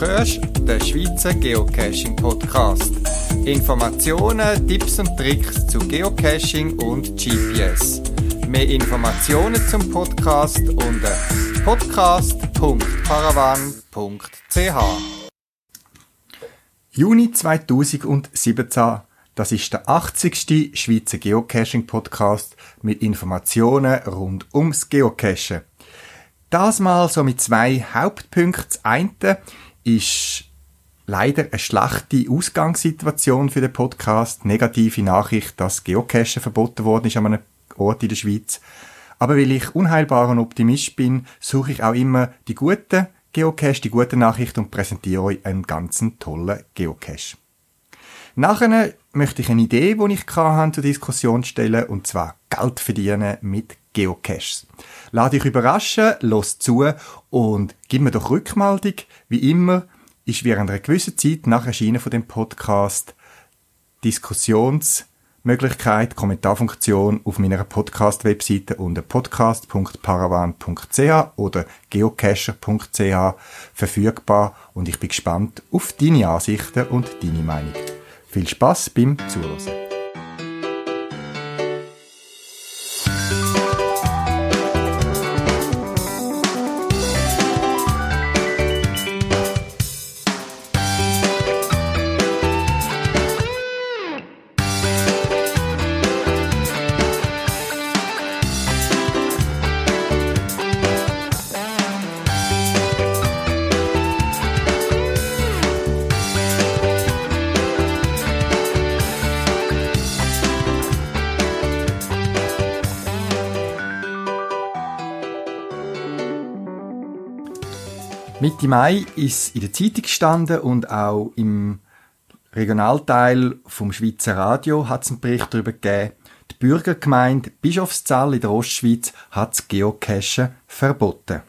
hörst den Schweizer Geocaching Podcast. Informationen, Tipps und Tricks zu Geocaching und GPS. Mehr Informationen zum Podcast unter podcast.paravan.ch. Juni 2017, das ist der 80. Schweizer Geocaching Podcast mit Informationen rund ums Geocachen. Das mal so mit zwei Hauptpunkten. Das ist leider eine schlechte Ausgangssituation für den Podcast. Negative Nachricht, dass Geocachen verboten worden ist an einem Ort in der Schweiz. Aber weil ich unheilbarer Optimist bin, suche ich auch immer die guten Geocache, die guten Nachrichten und präsentiere euch einen ganz tollen Geocache. Nachher möchte ich eine Idee, die ich hatte, zur Diskussion stellen, und zwar Geld verdienen mit Geocaches. Lade dich überraschen, los zu und gib mir doch Rückmeldung. Wie immer ist während einer gewissen Zeit nach Erscheinen von dem Podcast Diskussionsmöglichkeit, Kommentarfunktion auf meiner Podcast-Webseite unter podcast.paravan.ch oder geocacher.ch verfügbar und ich bin gespannt auf deine Ansichten und deine Meinung. Viel Spaß beim Zuhören. Mitte Mai ist in der Zeitung gestanden und auch im Regionalteil vom Schweizer Radio hat es einen Bericht darüber gegeben. Die Bürgergemeinde Bischofszell in der Ostschweiz hat das Geocachen verboten.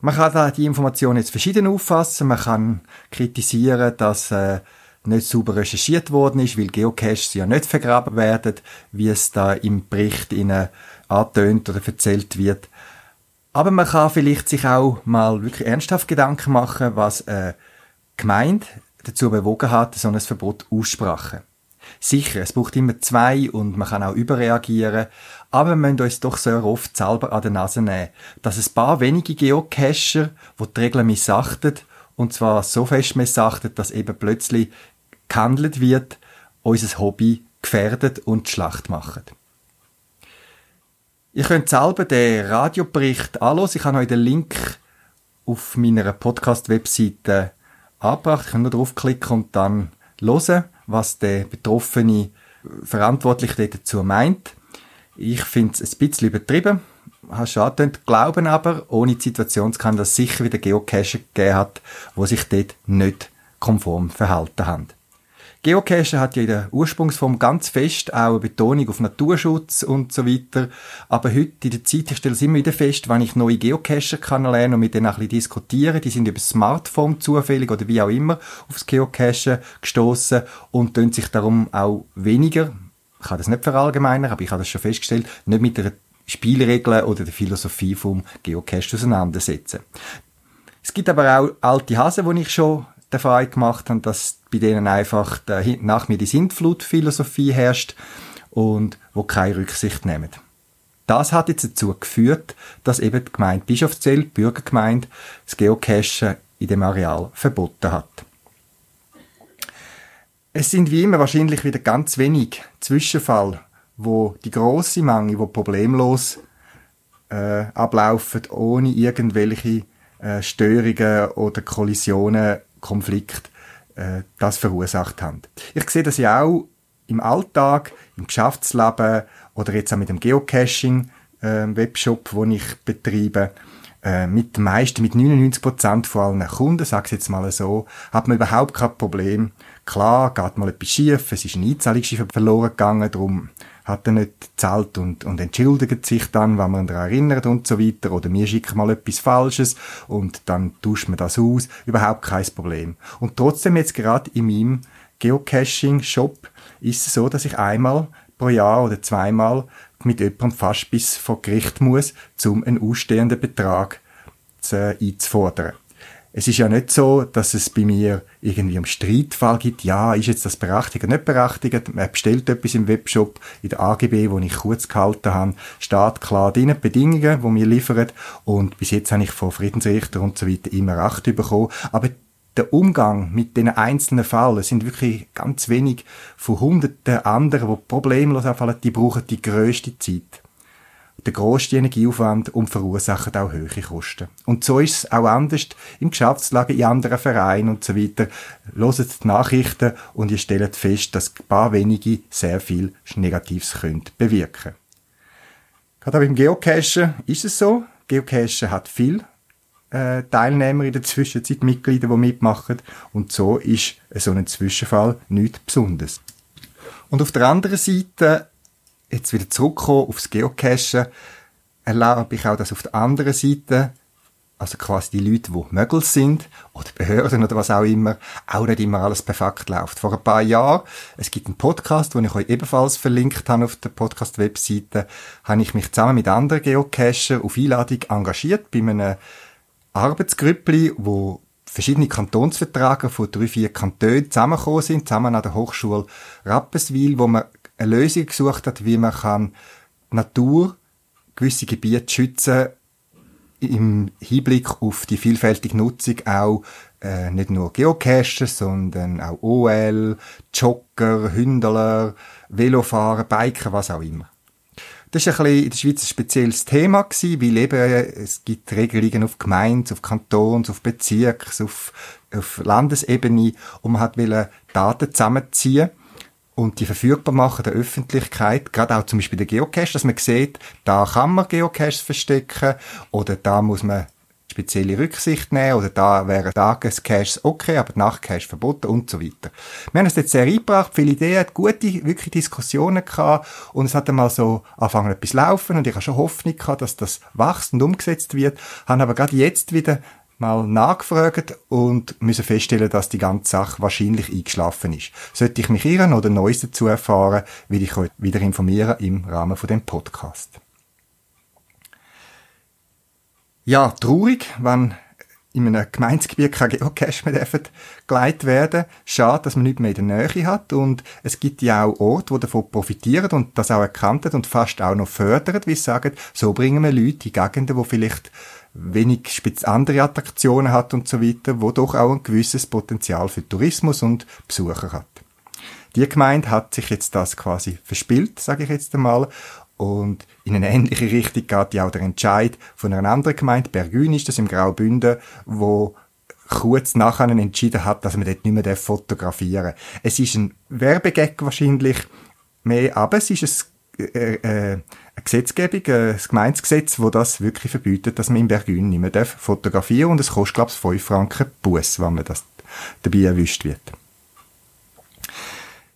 Man kann da die Information jetzt verschieden auffassen. Man kann kritisieren, dass äh, nicht sauber recherchiert worden ist, weil Geocaches ja nicht vergraben werden, wie es da im Bericht ihnen oder erzählt wird. Aber man kann vielleicht sich auch mal wirklich ernsthaft Gedanken machen, was eine Gemeinde dazu bewogen hat, so ein Verbot aussprachen. Sicher, es braucht immer zwei und man kann auch überreagieren, aber wir müssen uns doch sehr oft selber an der Nase nehmen, dass ein paar wenige Geocacher, die die Regeln missachten, und zwar so fest missachtet, dass eben plötzlich gehandelt wird, unser Hobby gefährdet und Schlacht machen. Ihr könnt selber den Radiobericht anschauen. Ich habe euch den Link auf meiner Podcast-Webseite angebracht. Ich kann nur draufklicken und dann hören, was der betroffene Verantwortliche dazu meint. Ich finde es ein bisschen übertrieben. Hast du angetönt, glauben aber, ohne die Situation kann das sicher wieder Geocacher gegeben hat, wo sich dort nicht konform verhalten haben. Geocachen hat ja in der Ursprungsform ganz fest auch eine Betonung auf Naturschutz und so weiter. Aber heute in der Zeit, ich stelle es immer wieder fest, wenn ich neue Geocacher kennenlerne und mit denen ein bisschen diskutiere, die sind über das Smartphone zufällig oder wie auch immer aufs Geocachen gestoßen und tun sich darum auch weniger, ich kann das nicht verallgemeinern, aber ich habe das schon festgestellt, nicht mit der Spielregeln oder der Philosophie vom Geocache auseinandersetzen. Es gibt aber auch alte Hasen, die ich schon der Verein gemacht haben, dass bei denen einfach nach mir die Sintflut-Philosophie herrscht und wo keine Rücksicht nehmen. Das hat jetzt dazu geführt, dass eben die Gemeinde Bischofszell, die Bürgergemeinde, das Geocachen in dem Areal verboten hat. Es sind wie immer wahrscheinlich wieder ganz wenig Zwischenfall, wo die große Menge, wo problemlos äh, ablaufen, ohne irgendwelche äh, Störungen oder Kollisionen Konflikt äh, das verursacht haben. Ich sehe das ja auch im Alltag, im Geschäftsleben oder jetzt auch mit dem Geocaching äh, Webshop, wo ich betreibe. Äh, mit den meisten, mit 99% von allen Kunden, sag ich jetzt mal so, hat man überhaupt kein Problem. Klar, geht mal etwas schief, es ist ein Einzahlungsschiff verloren gegangen, darum hat er nicht gezahlt und, und entschuldigt sich dann, wenn man daran erinnert und so weiter. Oder mir schickt mal etwas Falsches und dann tauscht man das aus. Überhaupt kein Problem. Und trotzdem jetzt gerade in meinem Geocaching-Shop ist es so, dass ich einmal pro Jahr oder zweimal mit jemandem fast bis vor Gericht muss, um einen ausstehenden Betrag zu, einzufordern. Es ist ja nicht so, dass es bei mir irgendwie einen Streitfall gibt. Ja, ist jetzt das berechtigt oder nicht berechtigt? Man bestellt etwas im Webshop, in der AGB, wo ich kurz gehalten habe, steht klar drin, Bedingungen, die mir liefern. Und bis jetzt habe ich von Friedensrichter und so weiter immer Recht bekommen. Aber der Umgang mit den einzelnen Fällen sind wirklich ganz wenig von hunderten anderen, die problemlos anfallen, die brauchen die grösste Zeit der grosste Energieaufwand und verursachen auch hohe Kosten. Und so ist es auch anders im Geschäftslage, in anderen Vereinen und so weiter. Loset die Nachrichten und ihr stellt fest, dass ein paar wenige sehr viel Negatives können bewirken Gerade auch beim Geocachen ist es so. Geocachen hat viel äh, Teilnehmer in der Zwischenzeit, Mitglieder, die mitmachen. Und so ist so ein Zwischenfall nichts Besonderes. Und auf der anderen Seite jetzt wieder zurückkommen aufs Geocachen, erlaube ich auch, dass auf der anderen Seite, also quasi die Leute, die Mögel sind, oder Behörden oder was auch immer, auch nicht immer alles perfekt läuft. Vor ein paar Jahren, es gibt einen Podcast, den ich euch ebenfalls verlinkt habe auf der Podcast-Webseite, habe ich mich zusammen mit anderen Geocachern auf Einladung engagiert bei einem Arbeitsgrüppli, wo verschiedene Kantonsverträge von drei, vier Kantonen zusammengekommen sind, zusammen an der Hochschule Rapperswil, wo man eine Lösung gesucht hat, wie man kann Natur, gewisse Gebiete schützen im Hinblick auf die vielfältige Nutzung auch äh, nicht nur Geocaches, sondern auch OL, Jogger, Hündler, Velofahren, Biker, was auch immer. Das ist ein bisschen in der Schweiz ein spezielles Thema gewesen, weil eben es gibt Regelungen auf Gemeindes-, auf Kantons-, auf Bezirks-, auf, auf Landesebene und man hat Daten zusammenziehen und die verfügbar machen der Öffentlichkeit, gerade auch zum Beispiel der Geocache, dass man sieht, da kann man Geocaches verstecken oder da muss man spezielle Rücksicht nehmen oder da wären Tagescaches okay, aber Nachtcache verboten und so weiter. Wir haben es jetzt sehr eingebracht, viele Ideen, gute, wirklich Diskussionen gehabt und es hat einmal so angefangen etwas laufen und ich habe schon Hoffnung gehabt, dass das wächst und umgesetzt wird, haben aber gerade jetzt wieder mal nachgefragt und müssen feststellen, dass die ganze Sache wahrscheinlich eingeschlafen ist. Sollte ich mich irren oder Neues dazu erfahren, will ich euch wieder informieren im Rahmen von dem Podcast. Ja, traurig, wenn in einem Gemeindegebiet kein Geocache mehr geleitet werden Schade, dass man nicht mehr in der Nähe hat. Und es gibt ja auch Orte, die davon profitieren und das auch erkannt und fast auch noch fördern, wie sie sagen, so bringen wir Leute in Gegenden, wo vielleicht wenig andere Attraktionen hat und so weiter, wo doch auch ein gewisses Potenzial für Tourismus und Besucher hat. Die Gemeinde hat sich jetzt das quasi verspielt, sage ich jetzt einmal, und in eine ähnliche Richtung geht ja auch der Entscheid von einer anderen Gemeinde, Bergün ist das im Graubünden, wo kurz nachher entschieden hat, dass man dort nicht mehr fotografieren darf. Es ist ein Werbegag wahrscheinlich mehr, aber es ist ein, äh, äh, eine Gesetzgebung, ein Gemeinsgesetz, wo das wirklich verbietet, dass man in Bergün nicht mehr fotografieren darf und es kostet, glaube ich, 5 Franken Bus, wenn man das dabei erwischt wird.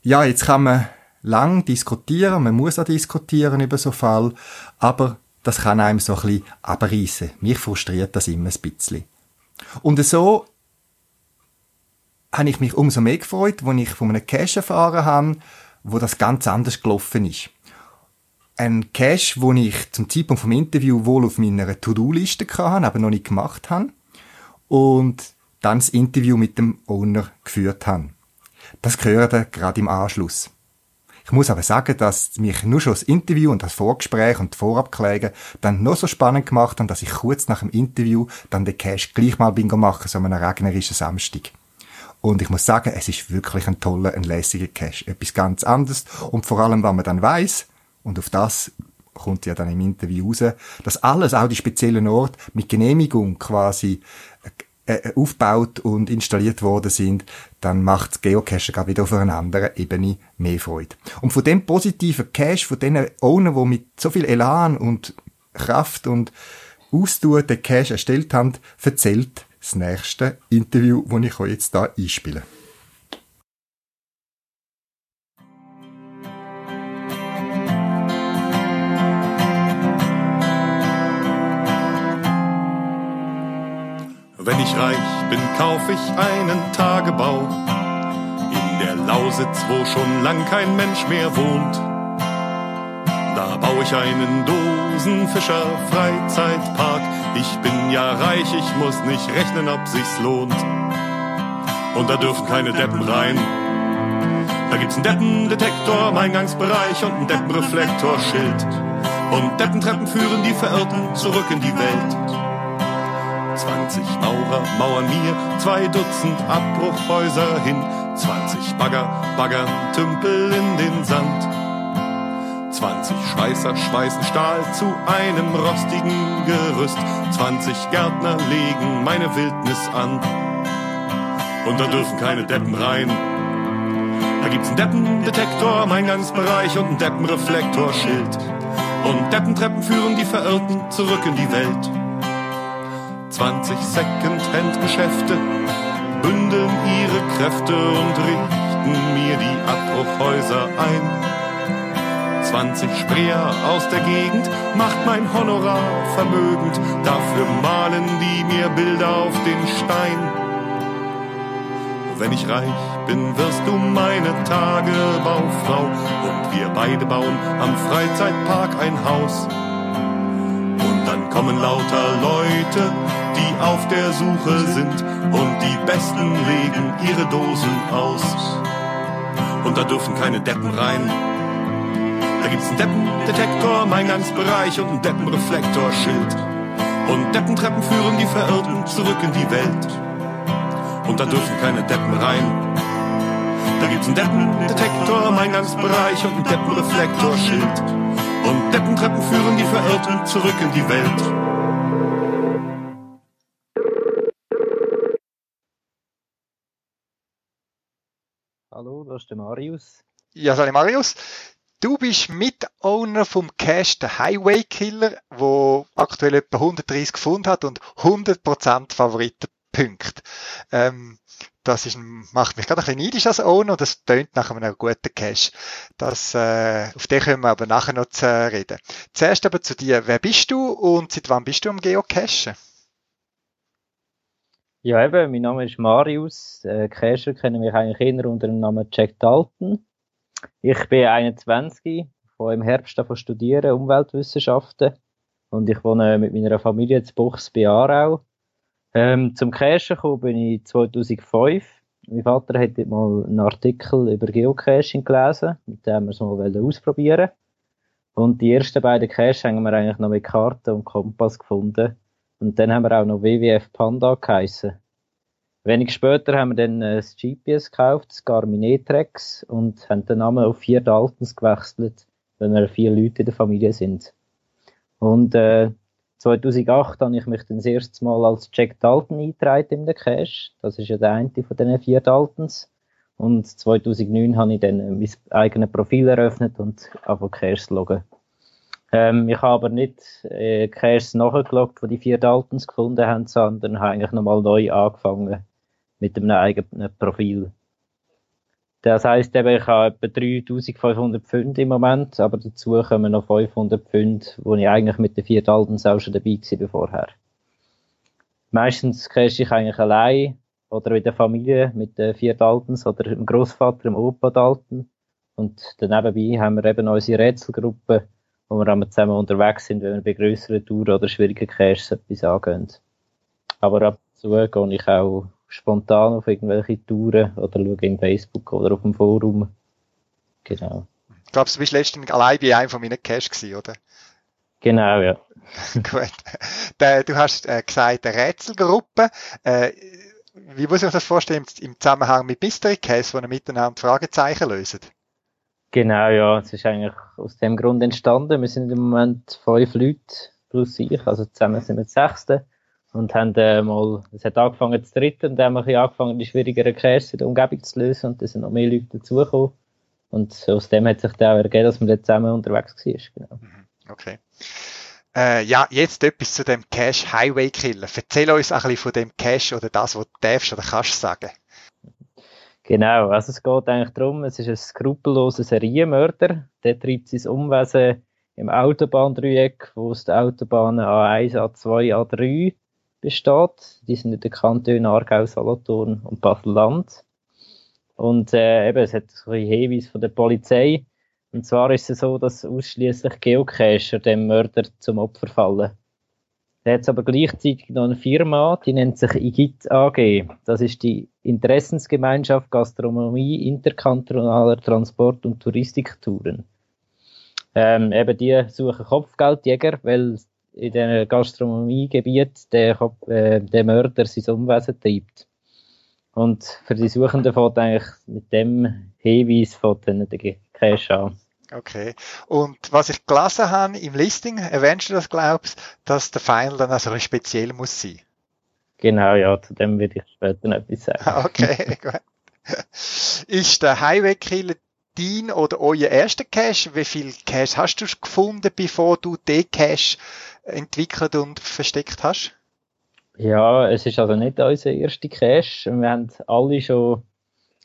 Ja, jetzt kann man lang diskutieren, man muss auch diskutieren über so Fall, aber das kann einem so ein bisschen abreißen. Mich frustriert das immer ein bisschen. Und so habe ich mich umso mehr gefreut, als ich von einem Cache erfahren habe, wo das ganz anders gelaufen ist ein Cache, wo ich zum Zeitpunkt vom Interview wohl auf meiner To-Do-Liste hatte, aber noch nicht gemacht habe. Und dann das Interview mit dem Owner geführt habe. Das gehört gerade im Anschluss. Ich muss aber sagen, dass mich nur schon das Interview und das Vorgespräch und die Vorabklärungen dann noch so spannend gemacht haben, dass ich kurz nach dem Interview dann den Cache gleich mal bingo machen, so einem regnerischen Samstag. Und ich muss sagen, es ist wirklich ein toller, ein lässiger Cache. Etwas ganz anderes. Und vor allem, wenn man dann weiß, und auf das kommt ja dann im Interview raus, dass alles, auch die speziellen Orte, mit Genehmigung quasi äh, äh aufgebaut und installiert worden sind, dann macht das Geocachen gerade wieder auf einer anderen Ebene mehr Freude. Und von dem positiven Cache, von den Owner, die mit so viel Elan und Kraft und Ausdauer den Cache erstellt haben, erzählt das nächste Interview, das ich euch jetzt da einspiele. Wenn ich reich bin, kauf ich einen Tagebau in der Lausitz, wo schon lang kein Mensch mehr wohnt. Da baue ich einen Dosenfischer Freizeitpark Ich bin ja reich, ich muss nicht rechnen, ob sich's lohnt. Und da dürfen keine Deppen rein. Da gibt's einen Deppendetektor im Eingangsbereich und einen Deppenreflektorschild. Und Deppentreppen führen die Verirrten zurück in die Welt. 20 Maurer mauern mir zwei Dutzend Abbruchhäuser hin. 20 Bagger baggern Tümpel in den Sand. 20 Schweißer schweißen Stahl zu einem rostigen Gerüst. 20 Gärtner legen meine Wildnis an. Und da dürfen keine Deppen rein. Da gibt's einen Deppendetektor im Eingangsbereich und einen Deppenreflektorschild. Und Deppentreppen führen die Verirrten zurück in die Welt. 20 Second-Hand-Geschäfte bündeln ihre Kräfte und richten mir die Abbruchhäuser ein. 20 Spreer aus der Gegend macht mein Honorar vermögend, dafür malen die mir Bilder auf den Stein. Wenn ich reich bin, wirst du meine Tagebaufrau und wir beide bauen am Freizeitpark ein Haus. Kommen lauter Leute, die auf der Suche sind und die Besten legen ihre Dosen aus. Und da dürfen keine Deppen rein. Da gibt's einen Deppendetektor im Eingangsbereich und einen Deppenreflektorschild. Und Deppentreppen führen die Verirrten zurück in die Welt und da dürfen keine Deppen rein. Da gibt's einen Deppendetektor im Eingangsbereich und einen Deppenreflektorschild. Und Deppentreppen führen die Verirrten zurück in die Welt. Hallo, das ist der Marius. Ja, sorry Marius. Du bist Mitowner vom Cache The Highway Killer, wo aktuell etwa 130 gefunden hat und 100% Favoritenpunkte. Ähm, das ist, macht mich gerade ein bisschen neidisch als Owner und das tönt nach einem guten Cache. Das, äh, auf den können wir aber nachher noch reden. Zuerst aber zu dir. Wer bist du und seit wann bist du am Geocachen? Ja, eben, mein Name ist Marius. Äh, Cacher kennen mich eigentlich eher unter dem Namen Jack Dalton. Ich bin 21, von im Herbst davon studieren, Umweltwissenschaften. Und ich wohne mit meiner Familie in Buchs bei Aarau. Ähm, zum Cachen gekommen bin ich 2005. Mein Vater hat mal einen Artikel über Geocaching gelesen, mit dem wir es mal ausprobieren Und die ersten beiden Caches haben wir eigentlich noch mit Karten und Kompass gefunden. Und dann haben wir auch noch WWF Panda geheissen. Wenig später haben wir dann ein GPS gekauft, das Garmin E-Trex, und haben den Namen auf vier Daltons gewechselt, wenn wir vier Leute in der Familie sind. Und äh, 2008 habe ich mich das erste Mal als Jack Dalton eingetragen in den Cache. Das ist ja der eine von diesen vier Daltons. Und 2009 habe ich dann mein eigenes Profil eröffnet und auf Caches loggen. Ähm, ich habe aber nicht äh, Caches nachgeloggt, wo die vier Daltons gefunden haben, sondern habe eigentlich nochmal neu angefangen mit einem eigenen Profil. Das heisst eben, ich habe etwa 3500 Pfund im Moment, aber dazu kommen noch 500 Pfund, wo ich eigentlich mit den vier Daltons auch schon dabei war vorher. Meistens cache ich eigentlich allein oder mit der Familie, mit den vier Daltons oder dem Großvater, dem Opa Dalton. Und nebenbei haben wir eben unsere Rätselgruppe, wo wir einmal zusammen unterwegs sind, wenn wir bei grösseren Touren oder schwierigen Caches etwas angehen. Aber ab und zu gehe ich auch spontan auf irgendwelche Touren oder schaue in Facebook oder auf dem Forum. Genau. Ich glaube, du bist letztens allein bei einem von meinen Cash gewesen, oder? Genau, ja. Gut. Du hast äh, gesagt, eine Rätselgruppe. Äh, wie muss ich mir das vorstellen im Zusammenhang mit Mystery Case, wo ihr miteinander Fragezeichen löst? Genau, ja. Es ist eigentlich aus dem Grund entstanden. Wir sind im Moment fünf Leute plus ich, also zusammen sind wir Sechste und haben äh, mal, es hat angefangen zu dritten und dann haben wir angefangen, die schwierigeren Caches in der Umgebung zu lösen und da sind noch mehr Leute dazugekommen. Und aus dem hat sich dann auch ergeben, dass man dort zusammen unterwegs war. Genau. Mhm. Okay. Äh, ja, jetzt etwas zu dem Cache Highway Killer. Erzähl uns ein bisschen von dem Cache oder das, was du darfst oder kannst sagen. Genau, also es geht eigentlich darum, es ist ein skrupelloser Serienmörder, der treibt sein Umwesen im Autobahndreieck, wo es die Autobahnen A1, A2, A3 besteht. Die sind in den Kantonen Aargau, Solothurn und Basel-Land. Und äh, eben, es hat so ein Hinweis von der Polizei. Und zwar ist es so, dass ausschließlich Geocacher dem Mörder zum Opfer fallen. Da hat aber gleichzeitig noch eine Firma, die nennt sich IGIT AG. Das ist die Interessensgemeinschaft Gastronomie interkantonaler Transport- und Touristiktouren. Ähm, eben die suchen Kopfgeldjäger, weil in diesem Gastronomiegebiet der, äh, der Mörder sein Umwesen treibt. Und für die Suchenden fängt eigentlich mit dem Hinweis von den Cash an. Okay. Und was ich gelesen habe im Listing, erwähnst du das, glaubst dass der Final dann also speziell muss sein? Genau, ja, zu dem würde ich später noch etwas sagen. Okay, gut. Ist der Highway Killer dein oder euer erster Cache? Wie viel Cache hast du gefunden, bevor du den Cache entwickelt und versteckt hast? Ja, es ist also nicht unser erster Cache. Wir haben alle schon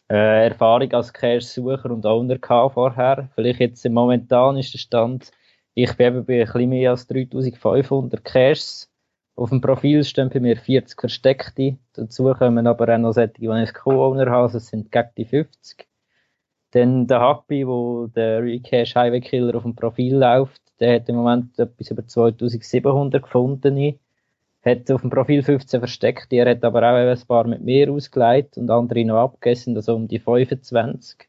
äh, Erfahrung als Cache-Sucher und Owner gehabt vorher. Vielleicht jetzt momentan ist der Stand, ich bin eben bei ein bisschen mehr als 3500 Caches. Auf dem Profil stehen bei mir 40 versteckte. Dazu kommen aber auch noch solche, die ich Co-Owner habe. Das sind gegen die 50. Dann der Happy, wo der Recache Highway Killer auf dem Profil läuft, der hat im Moment etwas über 2700 gefunden. Hat auf dem Profil 15 versteckt. Er hat aber auch ein paar mit mir ausgeleitet und andere noch abgegessen, also um die 25.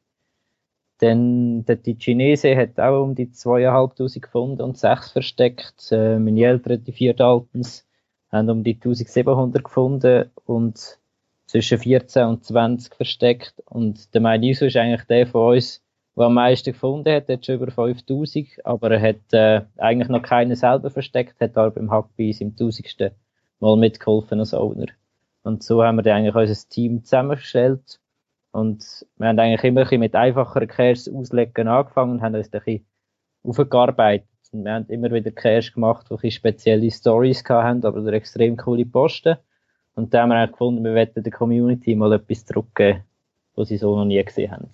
Dann der die Chinese hat auch um die 2500 gefunden und 6 versteckt. Äh, meine Eltern, die vier Daltons, haben um die 1700 gefunden und zwischen 14 und 20 versteckt. Und der mein Iso ist eigentlich der von uns, der am meisten gefunden hat. Er hat schon über 5000, aber er hat äh, eigentlich noch keinen selber versteckt, hat aber beim Hackbeis im 1000. Mal mitgeholfen als Owner. Und so haben wir dann eigentlich unser Team zusammengestellt. Und wir haben eigentlich immer ein bisschen mit einfacheren Caches auslegen angefangen und haben uns ein bisschen aufgearbeitet. Und wir haben immer wieder Caches gemacht, die spezielle Stories hatten, aber extrem coole Posten. Und da haben wir auch gefunden, wir wollten der Community mal etwas zurückgeben, was sie so noch nie gesehen haben.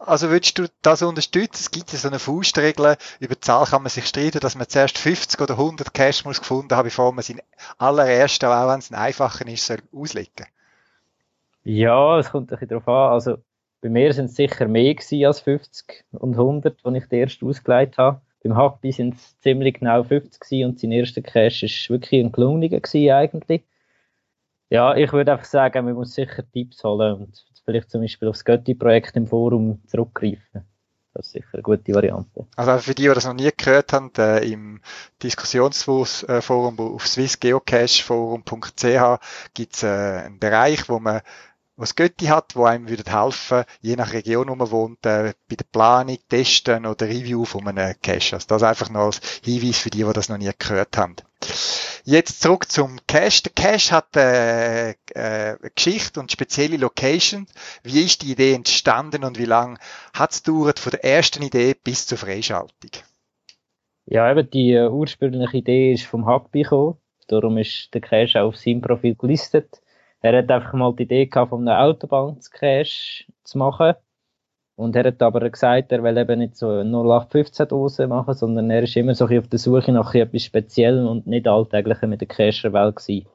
Also würdest du das unterstützen? Es gibt ja so eine Faustregel, über die Zahl kann man sich streiten, dass man zuerst 50 oder 100 Cash muss gefunden haben, bevor man seinen allerersten, auch wenn es ein einfacher ist, soll auslegen. Ja, es kommt ein bisschen darauf an. Also, bei mir sind es sicher mehr gewesen als 50 und 100, die ich erst ausgelegt habe. Beim Hackby sind es ziemlich genau 50 gewesen und sein erster Cash ist wirklich ein gelungener gewesen eigentlich. Ja, ich würde einfach sagen, man muss sicher Tipps holen und vielleicht zum Beispiel aufs Götti-Projekt im Forum zurückgreifen. Das ist sicher eine gute Variante. Also für die, die das noch nie gehört haben, äh, im Diskussionsforum auf swissgeocacheforum.ch gibt es äh, einen Bereich, wo man was Götti hat, wo einem würde helfen, je nach Region, wo man wohnt, äh, bei der Planung, Testen oder Review von einem Cache. Also das einfach noch als Hinweis für die, die das noch nie gehört haben. Jetzt zurück zum Cache. Der Cache hat äh, äh, Geschichte und spezielle Location. Wie ist die Idee entstanden und wie lange hat es gedauert von der ersten Idee bis zur Freischaltung? Ja, eben die äh, ursprüngliche Idee ist vom Happy gekommen. Darum ist der Cache auch auf seinem Profil gelistet. Er hat einfach mal die Idee gehabt, von einem Autobahn-Cache zu machen. Und er hat aber gesagt, er will eben nicht so 0815 Dosen machen, sondern er ist immer so auf der Suche nach etwas Speziellem und nicht alltäglichem mit der Cacher-Welt gewesen.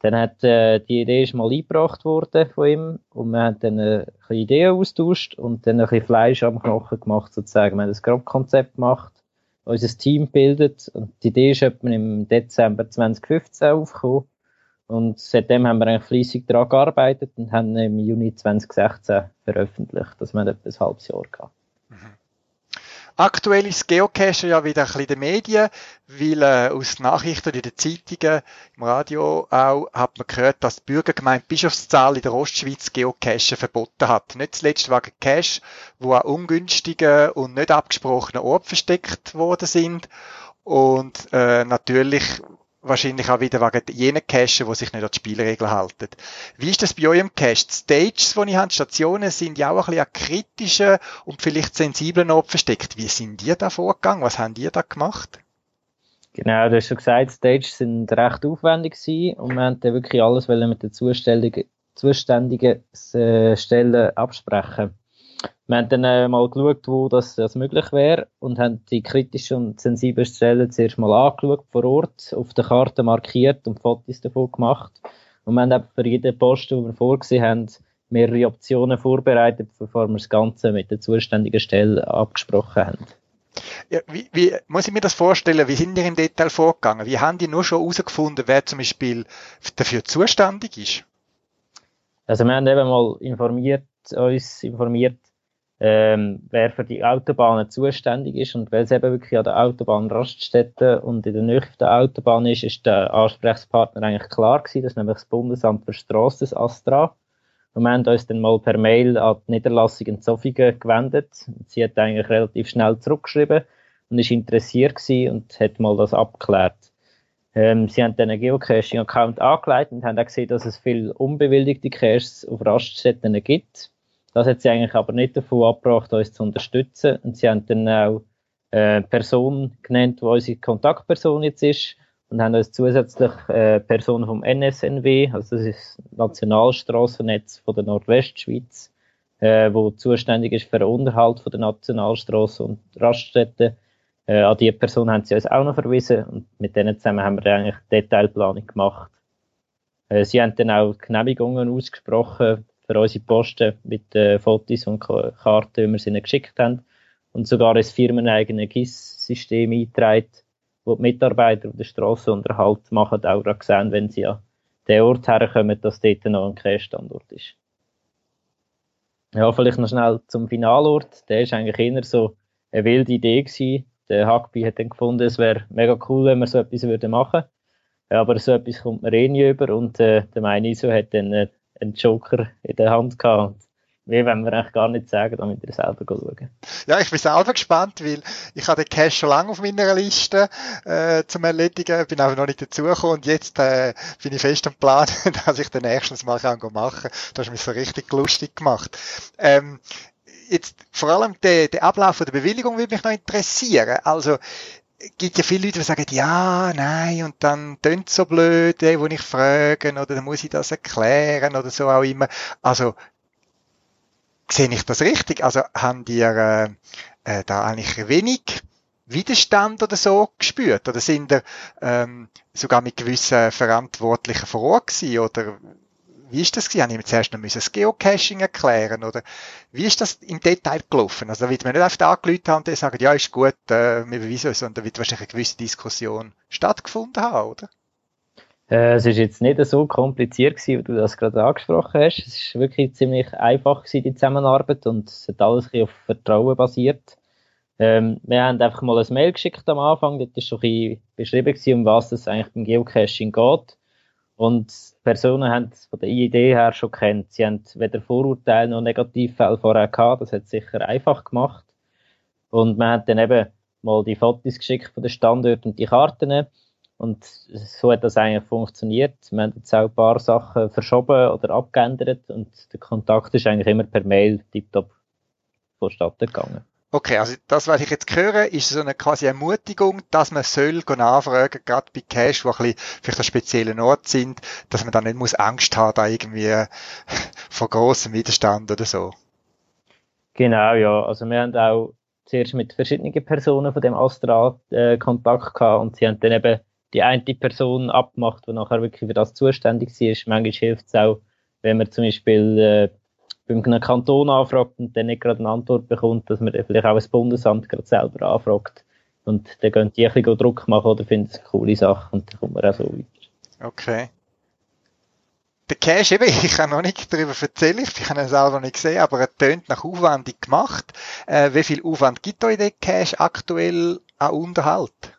Dann hat äh, die Idee ist mal eingebracht worden von ihm und wir haben dann äh, ein bisschen Ideen austauscht und dann ein bisschen Fleisch am Knochen gemacht sozusagen. Wir haben das Grobkonzept gemacht, unser Team bildet und die Idee ist etwa im Dezember 2015 aufgekommen und seitdem haben wir eigentlich fleissig daran gearbeitet und haben im Juni 2016 veröffentlicht. Das haben wir etwa ein halbes Jahr gehabt. Mhm. Aktuell ist Geocacher ja wieder ein bisschen in den Medien, weil äh, aus Nachrichten in den Zeitungen, im Radio auch, hat man gehört, dass die Bürgergemeinde Bischofszahl in der Ostschweiz Geocachen verboten hat. Nicht zuletzt wegen Cache, wo an ungünstigen und nicht abgesprochenen Orten versteckt worden sind. Und äh, natürlich wahrscheinlich auch wieder wegen jenen Cacher, die sich nicht an die Spielregeln halten. Wie ist das bei eurem Cache? Die Stages, die ich habe, Stationen, sind ja auch ein bisschen an kritischen und vielleicht sensiblen Orten versteckt. Wie sind die da vorgegangen? Was haben die da gemacht? Genau, du hast schon gesagt, Stages sind recht aufwendig gewesen und wir haben dann wirklich alles mit den zuständigen, zuständigen äh, Stellen absprechen. Wir haben dann äh, mal geschaut, wo das, das möglich wäre und haben die kritischen und sensiblen Stellen zuerst mal angeschaut, vor Ort, auf der Karte markiert und Fotos davon gemacht. Und wir haben für jeden Post, den wir vorgesehen haben, mehrere Optionen vorbereitet, bevor wir das Ganze mit der zuständigen Stelle abgesprochen haben. Ja, wie, wie muss ich mir das vorstellen? Wie sind ihr im Detail vorgegangen? Wie haben die nur schon herausgefunden, wer zum Beispiel dafür zuständig ist? Also wir haben eben mal informiert, uns informiert, ähm, wer für die Autobahnen zuständig ist und weil es eben wirklich an der Autobahn Raststätte und in der Nähe der Autobahn ist, ist der Ansprechpartner eigentlich klar gewesen, das ist nämlich das Bundesamt für Strassen, das ASTRA. Und wir haben uns dann mal per Mail an die Niederlassung in Zofingen gewendet. Sie hat eigentlich relativ schnell zurückgeschrieben und ist interessiert gewesen und hat mal das abgeklärt. Ähm, sie haben dann einen Geocaching-Account angelegt und haben auch gesehen, dass es viele unbewilligte Caches auf Raststätten gibt. Das hat sie eigentlich aber nicht davon abgebracht, uns zu unterstützen. Und sie haben dann auch äh, Person genannt, die unsere Kontaktperson jetzt ist und haben uns zusätzlich äh, Personen vom NSNW, also das ist das von der Nordwestschweiz, äh, wo zuständig ist für den Unterhalt von der Nationalstraße und Raststätten. Äh, an diese Person haben sie uns auch noch verwiesen und mit denen zusammen haben wir eigentlich Detailplanung gemacht. Äh, sie haben dann auch Genehmigungen ausgesprochen für unsere Posten mit äh, Fotos und Karten, die wir ihnen geschickt haben. Und sogar ein firmeneigene GIS-System eingetragen, wo die Mitarbeiter auf der Straße Unterhalt machen, auch gerade sehen, wenn sie an den Ort herkommen, dass dort noch ein Cache-Standort ist. Ja, vielleicht noch schnell zum Finalort. Der ist eigentlich eher so eine wilde Idee gewesen. Der Hackby hat dann gefunden, es wäre mega cool, wenn wir so etwas würden machen. Ja, aber so etwas kommt man eh nie über und äh, der Meiniso hat dann äh, einen Joker in der Hand gehabt. Wie wollen wir eigentlich gar nicht sagen, damit ihr selber schauen. Ja, ich bin selber gespannt, weil ich habe den Cash schon lange auf meiner Liste äh, zum Erledigen, bin aber noch nicht dazugekommen und jetzt äh, bin ich fest am Plan, dass ich den nächsten Mal machen kann. Das hast mich so richtig lustig gemacht. Ähm, jetzt vor allem der, der Ablauf der Bewilligung würde mich noch interessieren. Also gibt ja viele Leute, die sagen, ja, nein, und dann tönt so blöd, die, wo ich frage, oder dann muss ich das erklären, oder so auch immer. Also, sehe ich das richtig? Also, haben die äh, äh, da eigentlich wenig Widerstand oder so gespürt? Oder sind ihr ähm, sogar mit gewissen Verantwortlichen vor Ort gewesen? Oder wie ist das gewesen? Haben wir zuerst noch das Geocaching erklären oder wie ist das im Detail gelaufen? Also da wird man nicht einfach angelüht haben und sagen, ja, ist gut, äh, wir beweisen es, sondern da wird wahrscheinlich eine gewisse Diskussion stattgefunden haben, oder? Äh, es ist jetzt nicht so kompliziert gewesen, wie du das gerade angesprochen hast. Es ist wirklich ziemlich einfach gewesen, die Zusammenarbeit und es hat alles ein auf Vertrauen basiert. Ähm, wir haben einfach mal ein Mail geschickt am Anfang, dort ist schon ein bisschen beschrieben gewesen, um was es eigentlich beim Geocaching geht. Und Personen haben es von der Idee her schon kennt. Sie haben weder Vorurteile noch Negativfälle vorher gehabt. Das hat es sicher einfach gemacht. Und man hat dann eben mal die Fotos geschickt von den Standorten und die Karten. Und so hat das eigentlich funktioniert. Wir haben jetzt auch ein paar Sachen verschoben oder abgeändert und der Kontakt ist eigentlich immer per Mail tiptop vonstatten gegangen. Okay, also das, was ich jetzt höre, ist so eine quasi Ermutigung, dass man soll nachfragen, gerade bei Cash, wo ein bisschen vielleicht an speziellen Ort sind, dass man dann nicht muss Angst haben, da irgendwie vor großem Widerstand oder so. Genau, ja. Also wir haben auch zuerst mit verschiedenen Personen von dem Astra äh, Kontakt gehabt und sie haben dann eben die eine Person abgemacht, die nachher wirklich für das zuständig ist. Manchmal hilft es auch, wenn man zum Beispiel äh, beim einem Kanton anfragt und dann nicht gerade eine Antwort bekommt, dass man vielleicht auch das Bundesamt gerade selber anfragt. Und dann gehen die ein bisschen Druck machen oder finden es eine coole Sache und dann kommt man auch so weiter. Okay. Der Cache, eben, ich kann noch nicht darüber erzählen, ich habe ihn selber nicht gesehen, aber er tönt nach aufwendig gemacht. Äh, wie viel Aufwand gibt euch der Cache aktuell an Unterhalt?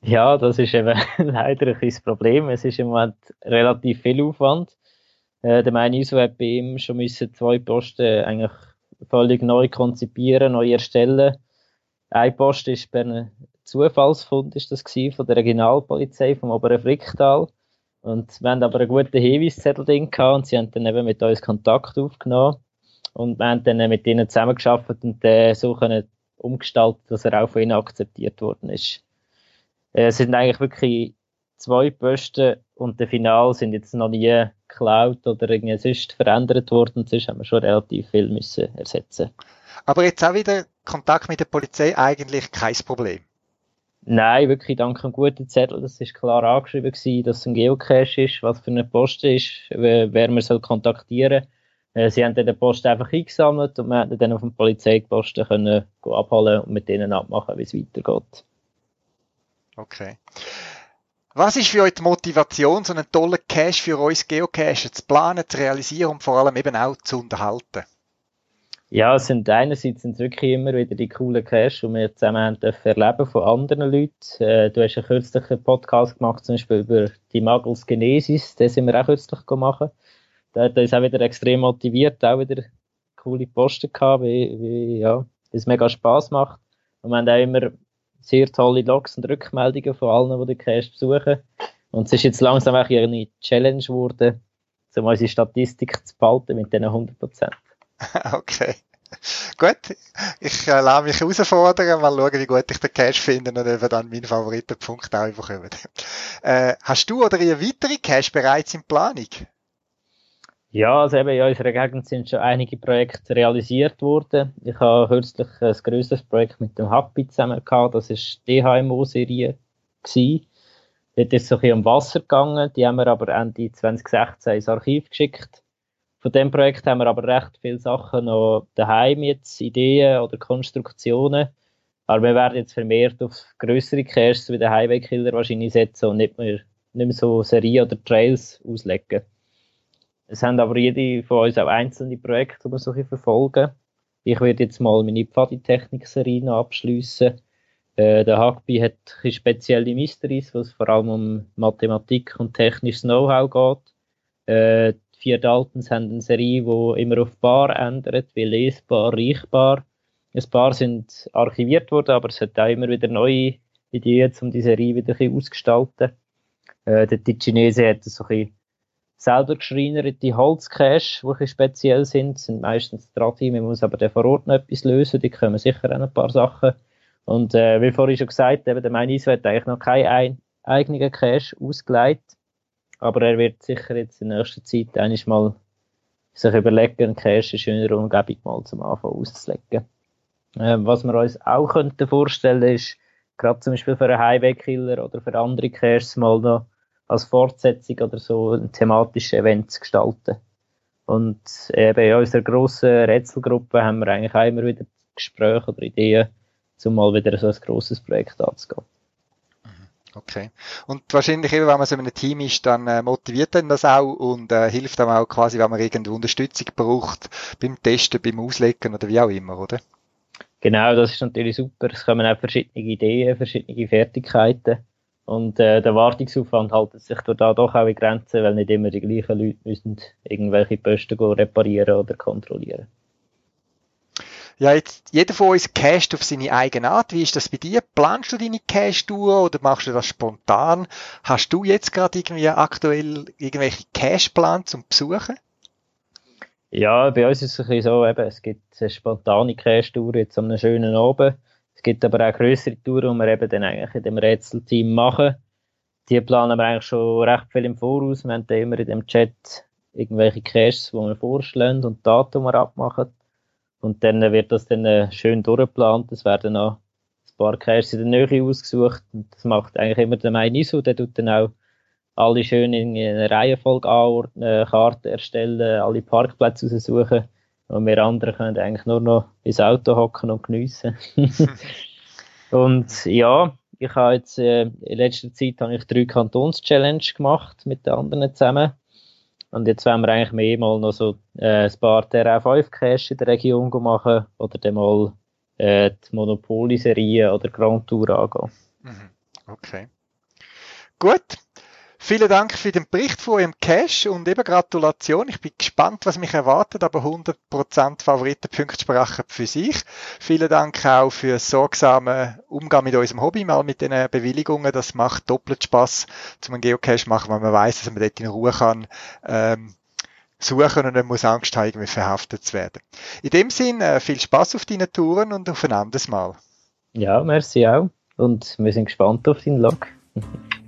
Ja, das ist eben leider ein bisschen das Problem. Es ist im Moment relativ viel Aufwand. Äh, der meine ISO hat bei ihm schon müssen zwei Posten eigentlich völlig neu konzipieren, neu erstellen. Ein Post ist bei einem Zufallsfund ist das gewesen, von der Regionalpolizei vom Oberen Fricktal. Und wir haben aber einen guten Hinweiszettel drin gehabt und sie haben dann eben mit uns Kontakt aufgenommen. Und wir haben dann mit ihnen zusammengearbeitet und den so können umgestalten, dass er auch von ihnen akzeptiert worden ist. Äh, es sind eigentlich wirklich zwei Posten und der Final sind jetzt noch nie geklaut oder irgendwie sonst verändert worden. Sonst haben wir schon relativ viel müssen ersetzen. Aber jetzt auch wieder Kontakt mit der Polizei eigentlich kein Problem. Nein, wirklich dank einem guten Zettel. Das ist klar angeschrieben gewesen, dass es ein Geocache ist, was für eine Post ist, wer man soll kontaktieren. Äh, sie haben dann den Post einfach eingesammelt und wir hätten dann auf dem Polizeiposten können abholen und mit denen abmachen, wie es weitergeht. Okay. Was ist für euch die Motivation, so einen tollen Cache für uns Geocacher zu planen, zu realisieren und vor allem eben auch zu unterhalten? Ja, es sind einerseits sind es wirklich immer wieder die coolen Caches, die wir zusammen haben erleben von anderen Leuten. Äh, du hast einen Podcast gemacht, zum Beispiel über die Muggles Genesis, den sind wir auch kürzlich gemacht. Da hat uns auch wieder extrem motiviert, auch wieder coole Posten gehabt, wie, wie ja, das mega Spaß macht. Und wir haben auch immer sehr tolle Logs und Rückmeldungen von allen, die den Cache besuchen. Und es ist jetzt langsam auch eine Challenge geworden, um unsere Statistik zu behalten mit diesen 100%. okay. Gut, ich äh, lasse mich herausfordern, mal schauen, wie gut ich den Cache finde und eben dann meinen Favoritenpunkt auch bekommen. Äh, hast du oder ihr weitere Cache bereits in Planung? Ja, also eben in unserer Gegend sind schon einige Projekte realisiert worden. Ich habe kürzlich ein grösseres Projekt mit dem Happy zusammen gehabt. Das ist die DHMO-Serie gewesen. Dort ist so ein bisschen um Wasser gegangen. Die haben wir aber Ende 2016 ins Archiv geschickt. Von dem Projekt haben wir aber recht viele Sachen noch daheim jetzt, Ideen oder Konstruktionen. Aber wir werden jetzt vermehrt auf größere Caches wie der Highway Killer wahrscheinlich setzen und nicht mehr, nicht mehr so Serien oder Trails auslegen. Es haben aber jede von uns auch einzelne Projekte, die wir so verfolgen. Ich werde jetzt mal meine Pfaditechnik-Serie abschliessen. Äh, der Hackby hat spezielle Mysteries, wo es vor allem um Mathematik und technisches Know-how geht. Äh, die vier Daltons haben eine Serie, die immer auf Bar ändert, wie lesbar, reichbar. Ein paar sind archiviert worden, aber es hat auch immer wieder neue Ideen, um die Serie wieder ein bisschen auszugestalten. Äh, der Chinese hat so ein bisschen selber geschreinerte Holzcache, die speziell sind, sind meistens Tradi, man muss aber dann vor Ort noch etwas lösen, die kommen sicher auch ein paar Sachen. Und äh, wie vorhin schon gesagt, eben, der Mainis hat eigentlich noch keinen ein, eigenen Cache ausgelegt, aber er wird sicher jetzt in nächster Zeit eigentlich mal sich überlegen, einen Cache in schöner Umgebung mal zum Anfang auszulegen. Äh, was wir uns auch könnten vorstellen ist, gerade zum Beispiel für einen Highway-Killer oder für andere Caches mal noch als Fortsetzung oder so ein thematisches Event zu gestalten. Und eben in unserer grossen Rätselgruppe haben wir eigentlich auch immer wieder Gespräche oder Ideen, um mal wieder so ein grosses Projekt anzugehen. Mhm. Okay. Und wahrscheinlich eben, wenn man so in einem Team ist, dann äh, motiviert dann das auch und äh, hilft einem auch quasi, wenn man irgendwo Unterstützung braucht, beim Testen, beim Auslegen oder wie auch immer, oder? Genau, das ist natürlich super. Es kommen auch verschiedene Ideen, verschiedene Fertigkeiten. Und äh, der Wartungsaufwand hält sich da doch auch in Grenzen, weil nicht immer die gleichen Leute müssen irgendwelche Posten reparieren oder kontrollieren. Ja, jetzt, jeder von uns casht auf seine eigene Art. Wie ist das bei dir? Planst du deine Cache-Tour oder machst du das spontan? Hast du jetzt gerade irgendwie aktuell irgendwelche Cache-Plan zum Besuchen? Ja, bei uns ist es ein bisschen so, eben, es gibt eine spontane Cache-Tour jetzt am schönen Abend. Es gibt aber auch größere Touren, die wir eben dann eigentlich in dem Rätselteam machen. Die planen wir eigentlich schon recht viel im Voraus. Wir haben da immer in dem Chat irgendwelche Caches, die wir vorschlagen und Datum wir abmachen. Und dann wird das dann äh, schön durchgeplant. Es werden noch ein paar Caches in der Nähe ausgesucht. Und das macht eigentlich immer der Mai so. Der tut dann auch alle schön in einer Reihenfolge anordnen, Karten erstellen, alle Parkplätze raussuchen. Und wir anderen können eigentlich nur noch ins Auto hocken und geniessen. und ja, ich habe jetzt äh, in letzter Zeit habe ich drei Kantons-Challenge gemacht mit den anderen zusammen. Und jetzt wollen wir eigentlich mehr mal noch so äh, ein paar TRF5-Cash in der Region machen oder dann mal äh, die Monopoly-Serie oder Grand Tour angehen. Mhm. Okay. Gut, Vielen Dank für den Bericht von eurem Cash und eben Gratulation. Ich bin gespannt, was mich erwartet, aber 100% Favoritenpunkt sprachen für sich. Vielen Dank auch für sorgsame Umgang mit unserem Hobby, mal mit den Bewilligungen. Das macht doppelt Spaß, zum einen Geocache machen, weil man weiß, dass man dort in Ruhe kann, ähm, suchen und dann muss Angst haben, irgendwie verhaftet zu werden. In dem Sinn, äh, viel Spaß auf deinen Touren und auf ein anderes Mal. Ja, merci auch. Und wir sind gespannt auf deinen Log.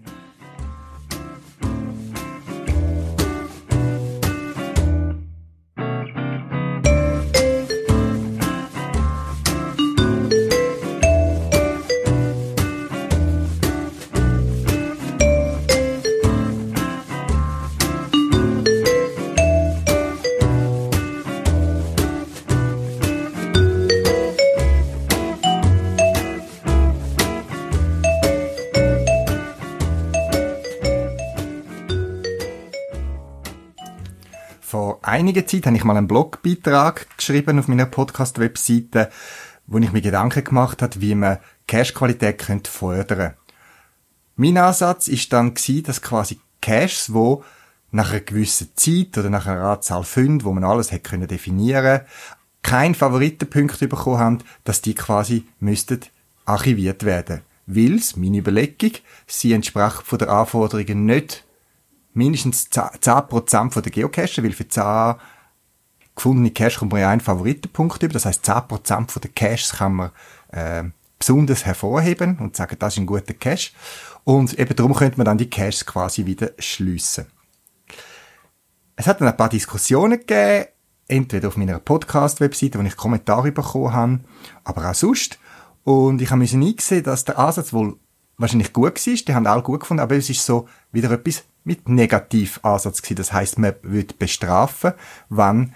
einiger Zeit habe ich mal einen Blogbeitrag geschrieben auf meiner Podcast-Webseite, wo ich mir Gedanken gemacht habe, wie man Cache-Qualität fördern könnte. Mein Ansatz ist dann gewesen, dass quasi Caches, wo nach einer gewissen Zeit oder nach einer Anzahl Funde, wo man alles hätte können definieren, kein Favoritenpunkt bekommen haben, dass die quasi müssten archiviert werden. Weil's, meine Überlegung, sie entsprach von der Anforderungen nicht mindestens 10% von der Geocache, weil für 10 gefundene Cache kommt man ja einen Favoritenpunkt über. Das heißt 10% von der Caches kann man äh, besonders hervorheben und sagen, das ist ein guter Cache. Und eben darum könnte man dann die Caches quasi wieder schliessen. Es hat dann ein paar Diskussionen gegeben, entweder auf meiner Podcast-Webseite, wo ich Kommentare bekommen habe, aber auch sonst. Und ich habe müssen eingesehen, dass der Ansatz wohl wahrscheinlich gut war, die haben alle gut gefunden, aber es ist so wieder etwas mit Negativansatz gewesen. Das heißt, man wird bestrafen, wenn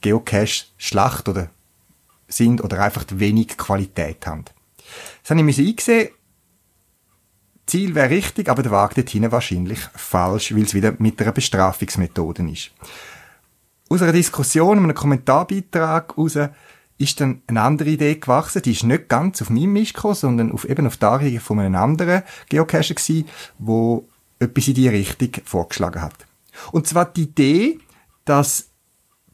Geocache schlecht oder sind oder einfach wenig Qualität haben. Das habe ich eingesehen. Ziel wäre richtig, aber der Weg dorthin wahrscheinlich falsch, weil es wieder mit einer Bestrafungsmethode ist. Aus einer Diskussion, einem Kommentarbeitrag heraus, ist dann eine andere Idee gewachsen. Die ist nicht ganz auf meinem Mist gekommen, sondern auf, eben auf die Anregung von einem anderen Geocacher gewesen, wo etwas in die Richtung vorgeschlagen hat. Und zwar die Idee, dass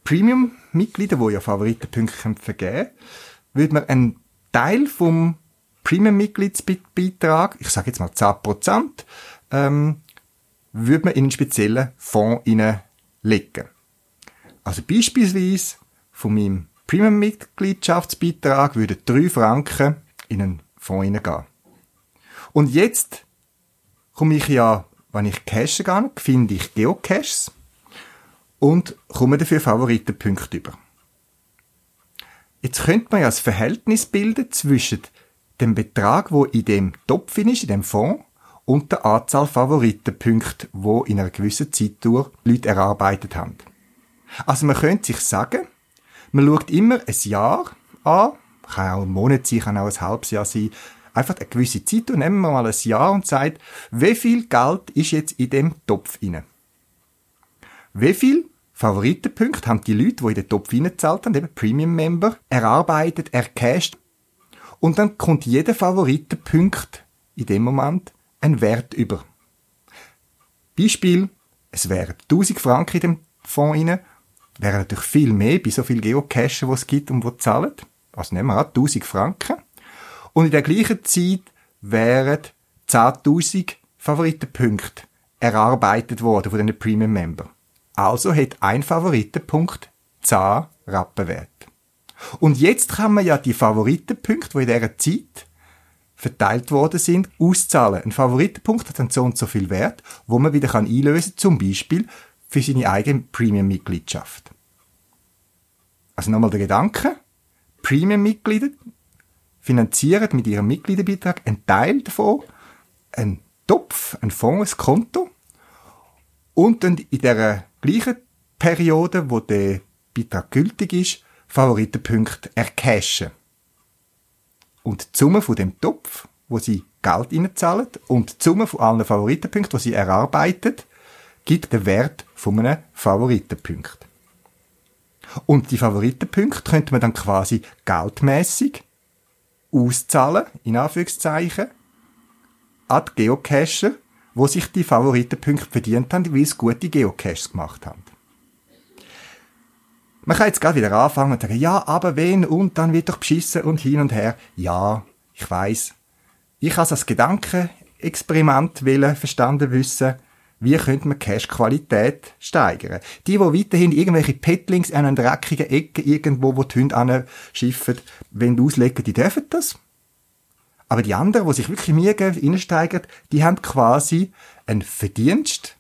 Premium-Mitglieder, die ja Favoritenpunkte vergeben würde man einen Teil vom Premium-Mitgliedsbeitrag, ich sage jetzt mal 10%, ähm, würde man in einen speziellen Fonds hineinlegen. Also beispielsweise von meinem Premium-Mitgliedschaftsbeitrag würden 3 Franken in einen Fonds hineingehen. Und jetzt komme ich ja, wenn ich Cache gehe, finde ich Geocaches und komme dafür Favoritenpunkte über. Jetzt könnte man ja das Verhältnis bilden zwischen dem Betrag, wo in dem Topf ist, in dem Fonds, und der Anzahl Favoritenpunkte, wo in einer gewissen Zeit durch Leute erarbeitet haben. Also man könnte sich sagen, man schaut immer ein Jahr an, kann auch ein Monat sein, kann auch ein halbes Jahr sein, einfach eine gewisse Zeit und nehmen wir mal ein Jahr und sagt, wie viel Geld ist jetzt in dem Topf inne? Wie viel Favoritenpunkte haben die Leute, die in den Topf reingezahlt haben, eben Premium-Member, erarbeitet, ercasht und dann kommt jeder Favoritenpunkt in dem Moment ein Wert über. Beispiel, es wären 1000 Franken in dem Fonds rein, wären natürlich viel mehr bei so viel Geocacher, die es gibt und die zahlen. Also nehmen wir an, 1000 Franken. Und in der gleichen Zeit wären 10.000 Favoritenpunkte erarbeitet worden von diesen Premium-Member. Also hat ein Favoritenpunkt 10 Rappenwert. Und jetzt kann man ja die Favoritenpunkte, die in dieser Zeit verteilt worden sind, auszahlen. Ein Favoritenpunkt hat dann so und so viel Wert, wo man wieder einlösen kann, zum Beispiel für seine eigene Premium-Mitgliedschaft. Also nochmal der Gedanke. Premium-Mitglieder finanzieren mit ihrem Mitgliederbeitrag einen Teil davon, einen Topf, einen Fonds, ein Konto und dann in der gleichen Periode, wo der Beitrag gültig ist, Favoritenpunkte ercashen. Und die Summe von dem Topf, wo sie Geld reinzahlen, und die Summe von allen Favoritenpunkten, die sie erarbeiten, gibt den Wert von einem Favoritenpunkt. Und die Favoritenpunkte könnte man dann quasi geldmäßig auszahlen, in Anführungszeichen, an die Geocacher, wo sich die Favoritenpunkte verdient haben, weil sie gute Geocaches gemacht haben. Man kann jetzt gerade wieder anfangen und sagen, ja, aber wen und dann wird doch beschissen und hin und her. Ja, ich weiß. Ich habe als Gedankenexperiment verstanden wissen, wie könnte man Cash-Qualität steigern? Die, die weiterhin irgendwelche Petlings an einer dreckigen Ecke irgendwo, wo die Hunde schiffen, wenn auslegen, die dürfen das. Aber die anderen, die sich wirklich Mühe reinsteigern, die haben quasi einen Verdienst,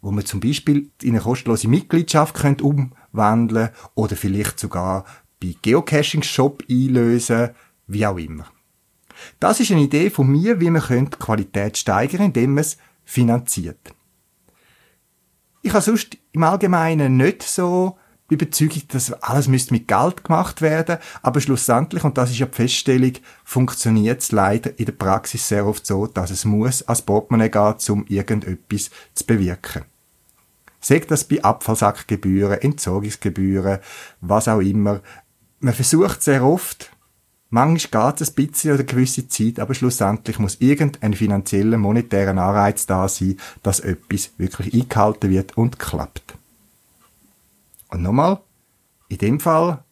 wo man zum Beispiel in eine kostenlose Mitgliedschaft könnte umwandeln oder vielleicht sogar bei Geocaching-Shop einlösen, wie auch immer. Das ist eine Idee von mir, wie man die Qualität steigern, indem man es finanziert. Ich habe sonst im Allgemeinen nicht so die Überzeugung, dass alles müsste mit Geld gemacht werden, aber schlussendlich, und das ist ja die Feststellung, funktioniert es leider in der Praxis sehr oft so, dass es muss als Portemonnaie gehen, um irgendetwas zu bewirken. Sagt das bei Abfallsackgebühren, Entsorgungsgebühren, was auch immer. Man versucht sehr oft, manchmal geht es ein bisschen oder eine gewisse Zeit, aber schlussendlich muss irgendein finanzieller, monetärer Anreiz da sein, dass etwas wirklich eingehalten wird und klappt. Und nochmal, in dem Fall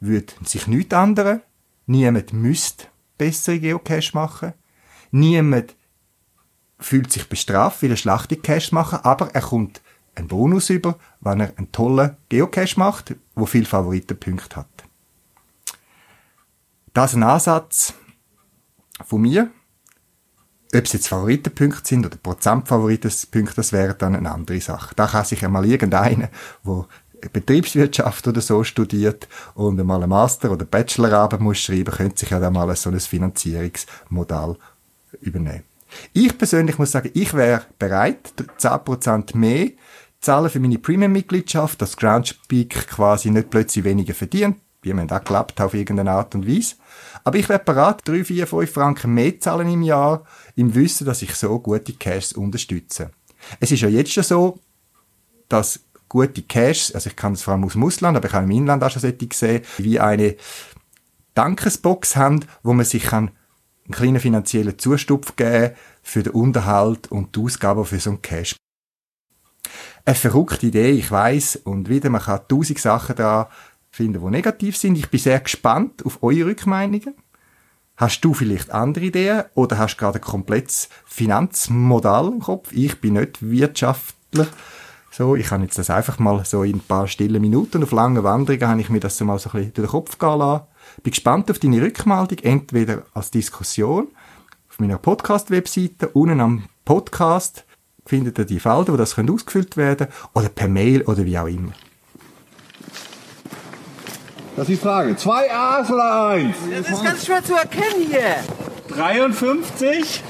würde sich nichts ändern. Niemand müsste bessere Geocache machen. Niemand fühlt sich bestraft, weil er schlechte Cache machen, aber er kommt einen Bonus über, wenn er einen tollen Geocache macht, wo viel Favoritenpunkte hat. Das ist ein Ansatz von mir. Ob es jetzt Favoritenpunkte sind oder Prozentfavoritenpunkte, das wäre dann eine andere Sache. Da kann sich einmal irgendeiner, wo Betriebswirtschaft oder so studiert und einmal einen Master- oder Bachelorarbeit muss schreiben, könnte sich ja dann mal so ein Finanzierungsmodell übernehmen. Ich persönlich muss sagen, ich wäre bereit, 10% mehr zahlen für meine Premium-Mitgliedschaft, dass Groundspeak quasi nicht plötzlich weniger verdient, wie man da klappt auf irgendeine Art und Weise. Aber ich wäre bereit, 3, 4, 5 Franken mehr zahlen im Jahr, im Wissen, dass ich so gute Caches unterstütze. Es ist ja jetzt schon so, dass gute Caches, also ich kann es vor allem aus dem Ausland, aber ich habe im Inland auch schon solche gesehen, wie eine Dankesbox haben, wo man sich kann einen kleinen finanziellen Zustupf geben für den Unterhalt und die Ausgaben für so einen Cache. Eine verrückte Idee, ich weiß und wieder, man kann tausend Sachen da finden, die negativ sind. Ich bin sehr gespannt auf eure Rückmeinungen. Hast du vielleicht andere Ideen oder hast du gerade ein komplettes Finanzmodell im Kopf? Ich bin nicht Wirtschaftler. So, ich kann jetzt das einfach mal so in ein paar stillen Minuten auf langen Wanderungen habe ich mir das so mal so ein bisschen durch den Kopf gehen lassen. Bin gespannt auf deine Rückmeldung, entweder als Diskussion auf meiner Podcast-Webseite, unten am Podcast findet ihr die Felder, wo das ausgefüllt werden können, oder per Mail oder wie auch immer. Das ist die Frage. Zwei A's oder eins? Das ist ganz schwer zu erkennen hier. 53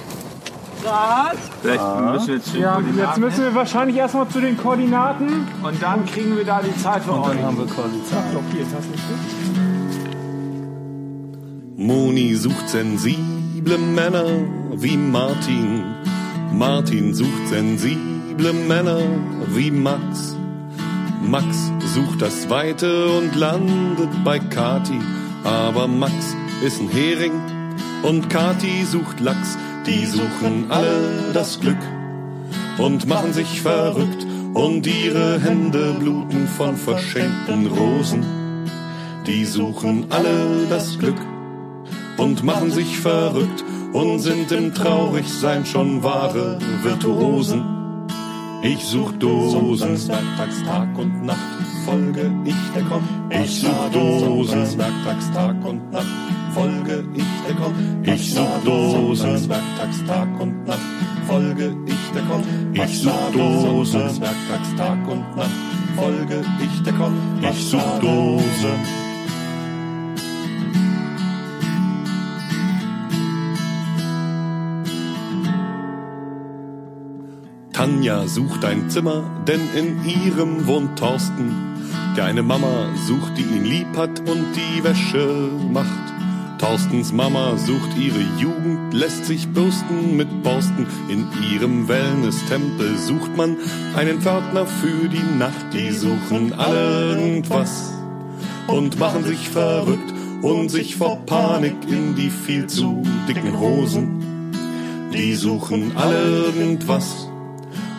Grad. Vielleicht müssen wir jetzt, Ja, jetzt müssen wir wahrscheinlich erstmal zu den Koordinaten und dann kriegen wir da die Zeit für euch. haben wir quasi Zeit. Blockiert, hast du Moni sucht sensible Männer wie Martin. Martin sucht sensible Männer wie Max. Max sucht das Weite und landet bei Kati. Aber Max ist ein Hering und Kati sucht Lachs. Die suchen alle das Glück und machen sich verrückt und ihre Hände bluten von verschenkten Rosen. Die suchen alle das Glück und machen sich verrückt und sind im Traurigsein schon wahre Virtuosen. Ich such Dosen, werktags Tag und Nacht, folge ich der Komm. Ich such Dosen, werktags Tag und Nacht, folge ich der Komm. Ich such Dosen, werktags Tag und Nacht, folge ich der Komm. Ich such Dosen, werktags Tag und Nacht, folge ich der Komm. Ich such Dosen. Tanja sucht ein Zimmer, denn in ihrem wohnt Thorsten, der eine Mama sucht, die ihn lieb hat und die Wäsche macht. Thorstens Mama sucht ihre Jugend, lässt sich bürsten mit Borsten. In ihrem Wellness-Tempel sucht man einen Pförtner für die Nacht. Die suchen irgendwas und machen sich verrückt und sich vor Panik in die viel zu dicken Hosen. Die suchen irgendwas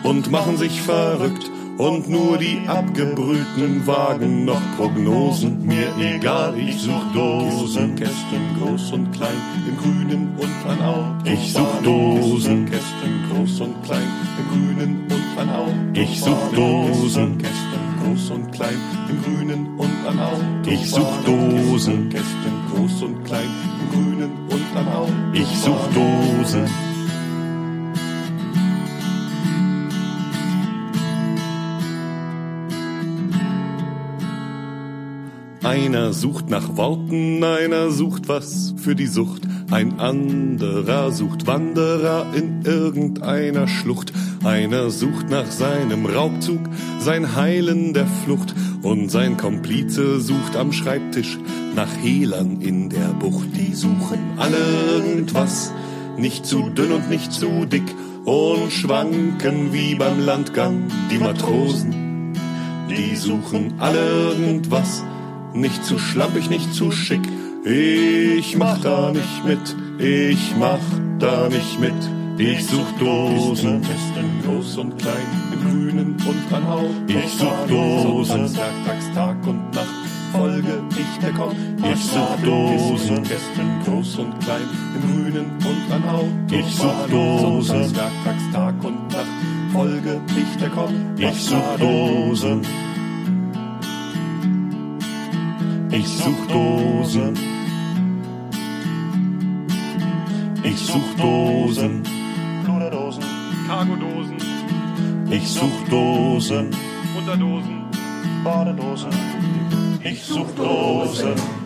und machen sich verrückt. Und nur die abgebrühten wagen noch Prognosen. Mir egal, ich such Dosen, Kästen groß und klein, im Grünen und an Au. Ich such Dosen, Kästen groß und klein, im Grünen und an Au. Ich such Dosen, Kästen groß und klein, im Grünen und an Au. Ich such Einer sucht nach Worten, einer sucht was für die Sucht, ein anderer sucht Wanderer in irgendeiner Schlucht, einer sucht nach seinem Raubzug, sein Heilen der Flucht, und sein Komplize sucht am Schreibtisch nach Hehlern in der Bucht. Die suchen alle irgendwas, nicht zu dünn und nicht zu dick, und schwanken wie beim Landgang die Matrosen. Die suchen alle irgendwas, nicht zu schlampig, nicht zu schick. Ich mach da nicht mit, ich mach da nicht mit. Ich such Dosen, Kisten, groß und klein, im Grünen und an Hau. Ich such Dosen, Werktags, Tag und Nacht, folge ich der Koch. Ich such Dosen, Kästen, groß und klein, im Grünen und an Hau. Ich such Dosen, Werktags, Tag und Nacht, folge ich der Koch. Ich such Dosen. Ich such Dosen. Ich such Dosen. Pluderdosen, Cargodosen, Ich such Dosen. Unterdosen, Badedosen. Ich such Dosen.